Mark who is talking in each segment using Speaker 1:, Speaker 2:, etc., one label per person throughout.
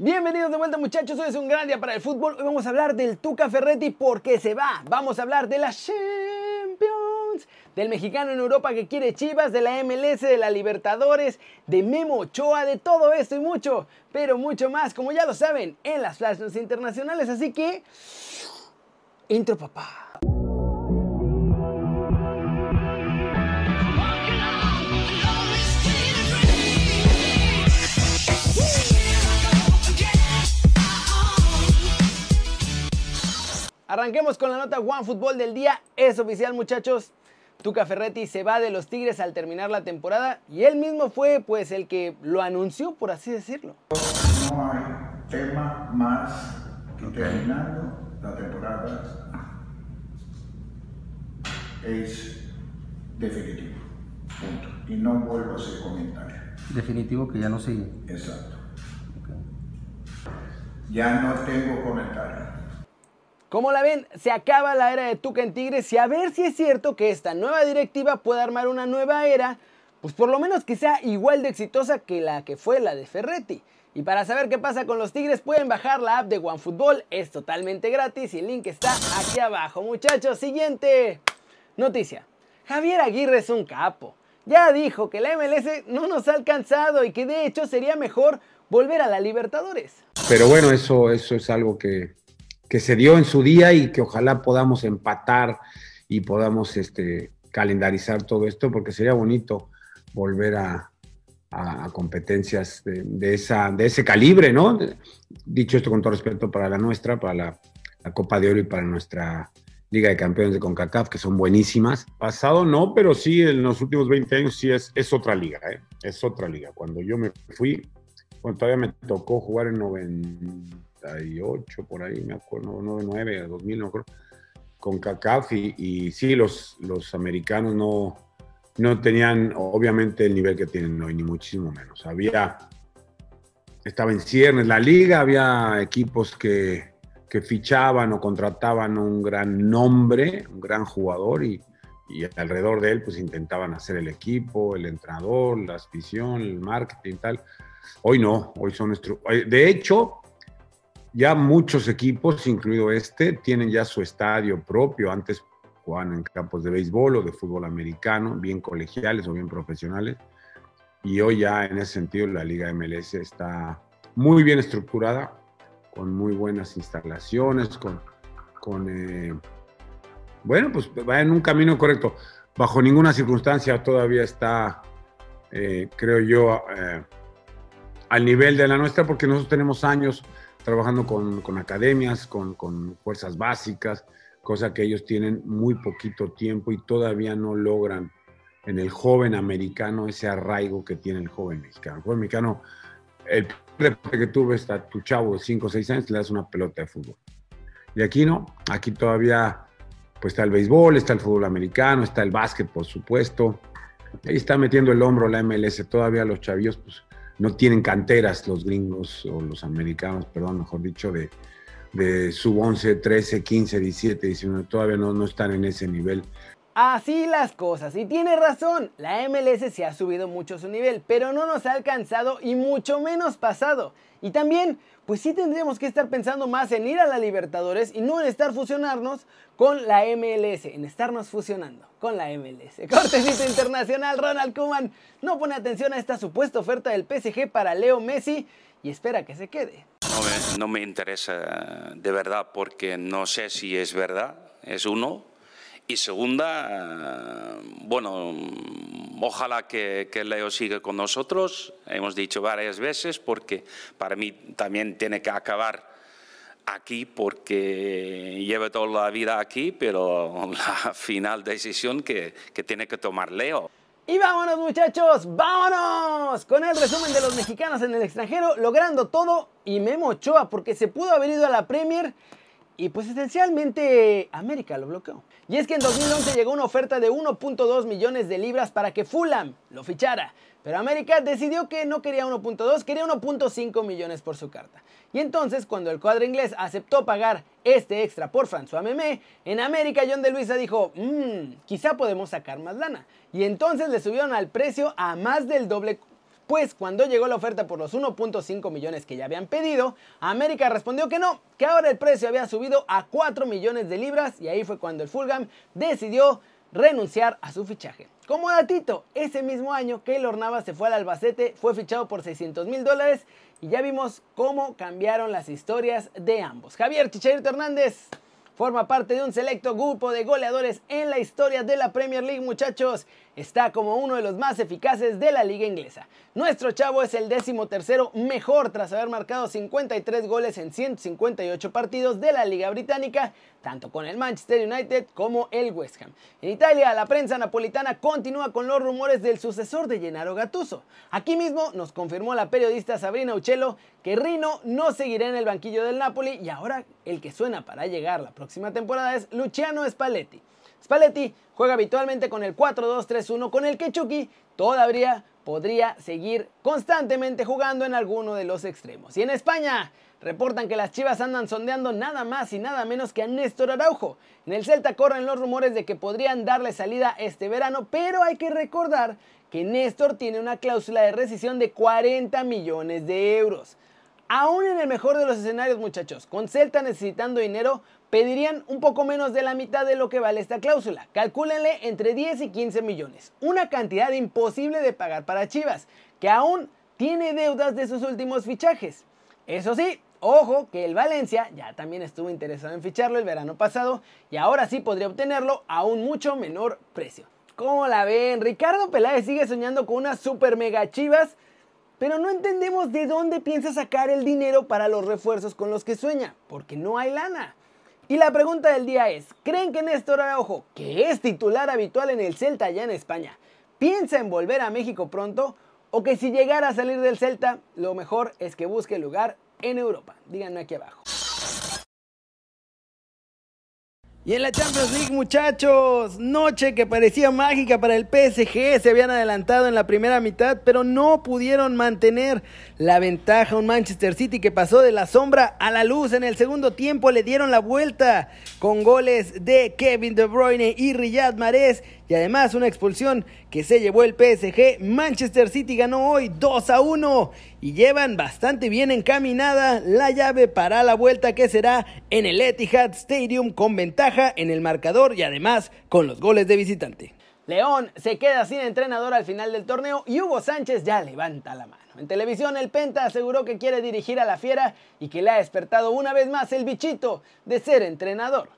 Speaker 1: Bienvenidos de vuelta muchachos, hoy es un gran día para el fútbol. Hoy vamos a hablar del Tuca Ferretti porque se va. Vamos a hablar de la Champions, del mexicano en Europa que quiere Chivas, de la MLS, de la Libertadores, de Memo Ochoa, de todo esto y mucho, pero mucho más, como ya lo saben, en las Flash internacionales. Así que, intro papá. Arranquemos con la nota One Fútbol del día. Es oficial, muchachos. Tuca Ferretti se va de los Tigres al terminar la temporada y él mismo fue pues el que lo anunció, por así decirlo.
Speaker 2: No hay tema más que terminando la temporada es definitivo. Punto. Y no vuelvo a hacer comentario.
Speaker 3: Definitivo que ya no sigue.
Speaker 2: Exacto. Ya no tengo comentario.
Speaker 1: Como la ven, se acaba la era de Tuca en Tigres y a ver si es cierto que esta nueva directiva pueda armar una nueva era, pues por lo menos que sea igual de exitosa que la que fue la de Ferretti. Y para saber qué pasa con los Tigres pueden bajar la app de OneFootball, es totalmente gratis y el link está aquí abajo. Muchachos, siguiente noticia. Javier Aguirre es un capo. Ya dijo que la MLS no nos ha alcanzado y que de hecho sería mejor volver a la Libertadores.
Speaker 4: Pero bueno, eso, eso es algo que, que se dio en su día y que ojalá podamos empatar y podamos este, calendarizar todo esto, porque sería bonito volver a, competencias de, de, esa, de ese calibre, ¿no? Dicho esto con todo respeto para la nuestra, para la, la, Copa de Oro y para nuestra Liga de Campeones de CONCACAF, que son buenísimas. Pasado no, pero sí en los últimos 20 años sí es, es otra liga, ¿eh? Es otra liga. Cuando yo me fui, cuando todavía me tocó jugar en 90 98, por ahí, me acuerdo, 99, 2000, no acuerdo, con CACAF y, y sí, los, los americanos no, no tenían obviamente el nivel que tienen hoy, ni muchísimo menos. Había, estaba en ciernes la liga, había equipos que, que fichaban o contrataban un gran nombre, un gran jugador y, y alrededor de él pues intentaban hacer el equipo, el entrenador, la afición, el marketing y tal. Hoy no, hoy son nuestros... De hecho, ya muchos equipos, incluido este, tienen ya su estadio propio. Antes jugaban en campos de béisbol o de fútbol americano, bien colegiales o bien profesionales. Y hoy ya en ese sentido la Liga MLS está muy bien estructurada, con muy buenas instalaciones, con, con eh, bueno, pues va en un camino correcto. Bajo ninguna circunstancia todavía está, eh, creo yo, eh, al nivel de la nuestra, porque nosotros tenemos años trabajando con, con academias, con, con, fuerzas básicas, cosa que ellos tienen muy poquito tiempo y todavía no logran en el joven americano ese arraigo que tiene el joven mexicano. El joven mexicano, el que tuve está tu chavo de 5 o 6 años, le das una pelota de fútbol. Y aquí no, aquí todavía pues está el béisbol, está el fútbol americano, está el básquet, por supuesto. Ahí está metiendo el hombro la MLS, todavía los chavillos pues no tienen canteras los gringos o los americanos, perdón, mejor dicho, de, de sub 11, 13, 15, 17, 19, todavía no, no están en ese nivel.
Speaker 1: Así las cosas, y tiene razón, la MLS se ha subido mucho su nivel, pero no nos ha alcanzado y mucho menos pasado. Y también, pues sí tendríamos que estar pensando más en ir a la Libertadores y no en estar fusionarnos con la MLS, en estarnos fusionando con la MLS. Cortecito internacional, Ronald Koeman no pone atención a esta supuesta oferta del PSG para Leo Messi y espera que se quede.
Speaker 5: Me, no me interesa de verdad porque no sé si es verdad, es uno. Y segunda, bueno, ojalá que, que, Leo siga con nosotros. Hemos dicho varias veces porque para mí también tiene que acabar aquí porque lleva toda la vida aquí, pero la final decisión que, tiene que tomar Leo.
Speaker 1: Y vámonos muchachos, vámonos con el resumen de los mexicanos en el extranjero, logrando todo y Memo Ochoa porque se pudo haber ido a la Premier y pues esencialmente América lo bloqueó. Y es que en 2011 llegó una oferta de 1.2 millones de libras para que Fulham lo fichara. Pero América decidió que no quería 1.2, quería 1.5 millones por su carta. Y entonces cuando el cuadro inglés aceptó pagar este extra por François Memé, en América John de Luisa dijo, mmm, quizá podemos sacar más lana. Y entonces le subieron al precio a más del doble pues cuando llegó la oferta por los 1.5 millones que ya habían pedido, América respondió que no, que ahora el precio había subido a 4 millones de libras y ahí fue cuando el Fulham decidió renunciar a su fichaje. Como datito, ese mismo año Keylor Navas se fue al Albacete, fue fichado por 600 mil dólares y ya vimos cómo cambiaron las historias de ambos. Javier Chicharito Hernández forma parte de un selecto grupo de goleadores en la historia de la Premier League, muchachos. Está como uno de los más eficaces de la liga inglesa. Nuestro chavo es el décimo tercero mejor tras haber marcado 53 goles en 158 partidos de la liga británica, tanto con el Manchester United como el West Ham. En Italia, la prensa napolitana continúa con los rumores del sucesor de Gennaro Gattuso. Aquí mismo nos confirmó la periodista Sabrina Uccello que Rino no seguirá en el banquillo del Napoli y ahora el que suena para llegar la próxima temporada es Luciano Spalletti. Spalletti juega habitualmente con el 4-2-3-1 con el que Chucky todavía podría seguir constantemente jugando en alguno de los extremos. Y en España reportan que las Chivas andan sondeando nada más y nada menos que a Néstor Araujo. En el Celta corren los rumores de que podrían darle salida este verano, pero hay que recordar que Néstor tiene una cláusula de rescisión de 40 millones de euros. Aún en el mejor de los escenarios, muchachos, con Celta necesitando dinero, pedirían un poco menos de la mitad de lo que vale esta cláusula. Calcúlenle entre 10 y 15 millones. Una cantidad imposible de pagar para Chivas, que aún tiene deudas de sus últimos fichajes. Eso sí, ojo que el Valencia ya también estuvo interesado en ficharlo el verano pasado y ahora sí podría obtenerlo a un mucho menor precio. ¿Cómo la ven? Ricardo Peláez sigue soñando con unas super mega Chivas pero no entendemos de dónde piensa sacar el dinero para los refuerzos con los que sueña, porque no hay lana. Y la pregunta del día es, ¿creen que Néstor Araujo, que es titular habitual en el Celta allá en España, piensa en volver a México pronto? ¿O que si llegara a salir del Celta, lo mejor es que busque lugar en Europa? Díganme aquí abajo. Y en la Champions League, muchachos, noche que parecía mágica para el PSG, se habían adelantado en la primera mitad, pero no pudieron mantener la ventaja. Un Manchester City que pasó de la sombra a la luz. En el segundo tiempo, le dieron la vuelta con goles de Kevin De Bruyne y Riyad Mahrez y además una expulsión que se llevó el PSG. Manchester City ganó hoy 2 a 1 y llevan bastante bien encaminada la llave para la vuelta que será en el Etihad Stadium con ventaja en el marcador y además con los goles de visitante. León se queda sin entrenador al final del torneo y Hugo Sánchez ya levanta la mano. En televisión el Penta aseguró que quiere dirigir a la Fiera y que le ha despertado una vez más el bichito de ser entrenador.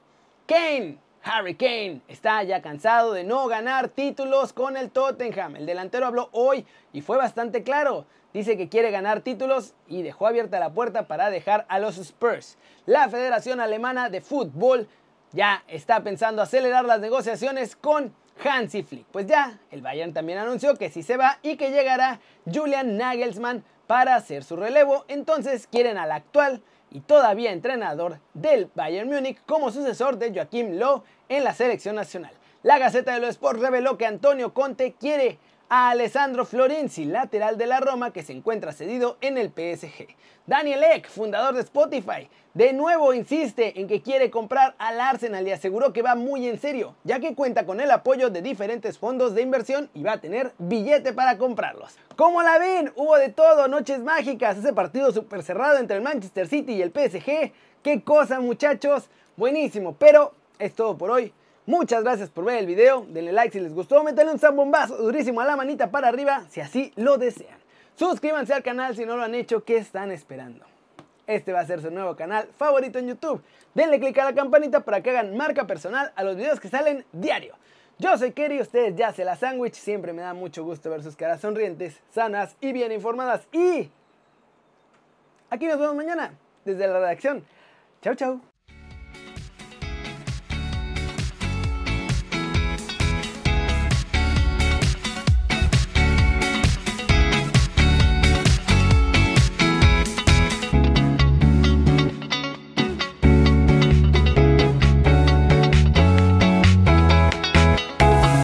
Speaker 1: Kane Harry Kane está ya cansado de no ganar títulos con el Tottenham. El delantero habló hoy y fue bastante claro. Dice que quiere ganar títulos y dejó abierta la puerta para dejar a los Spurs. La Federación Alemana de Fútbol ya está pensando acelerar las negociaciones con Hansi Flick. Pues ya, el Bayern también anunció que sí se va y que llegará Julian Nagelsmann para hacer su relevo. Entonces quieren al actual y todavía entrenador del Bayern Múnich como sucesor de Joachim Löw en la selección nacional. La Gaceta de los Sports reveló que Antonio Conte quiere a Alessandro Florenzi, lateral de la Roma que se encuentra cedido en el PSG. Daniel Eck, fundador de Spotify, de nuevo insiste en que quiere comprar al Arsenal y aseguró que va muy en serio, ya que cuenta con el apoyo de diferentes fondos de inversión y va a tener billete para comprarlos. ¿Cómo la ven? Hubo de todo, noches mágicas, ese partido súper cerrado entre el Manchester City y el PSG. ¡Qué cosa muchachos! Buenísimo, pero es todo por hoy. Muchas gracias por ver el video, denle like si les gustó, métanle un zambombazo durísimo a la manita para arriba si así lo desean. Suscríbanse al canal si no lo han hecho, ¿qué están esperando? Este va a ser su nuevo canal favorito en YouTube. Denle click a la campanita para que hagan marca personal a los videos que salen diario. Yo soy Kerry, ustedes ya se la sándwich, siempre me da mucho gusto ver sus caras sonrientes, sanas y bien informadas. Y aquí nos vemos mañana desde la redacción. Chau, chau.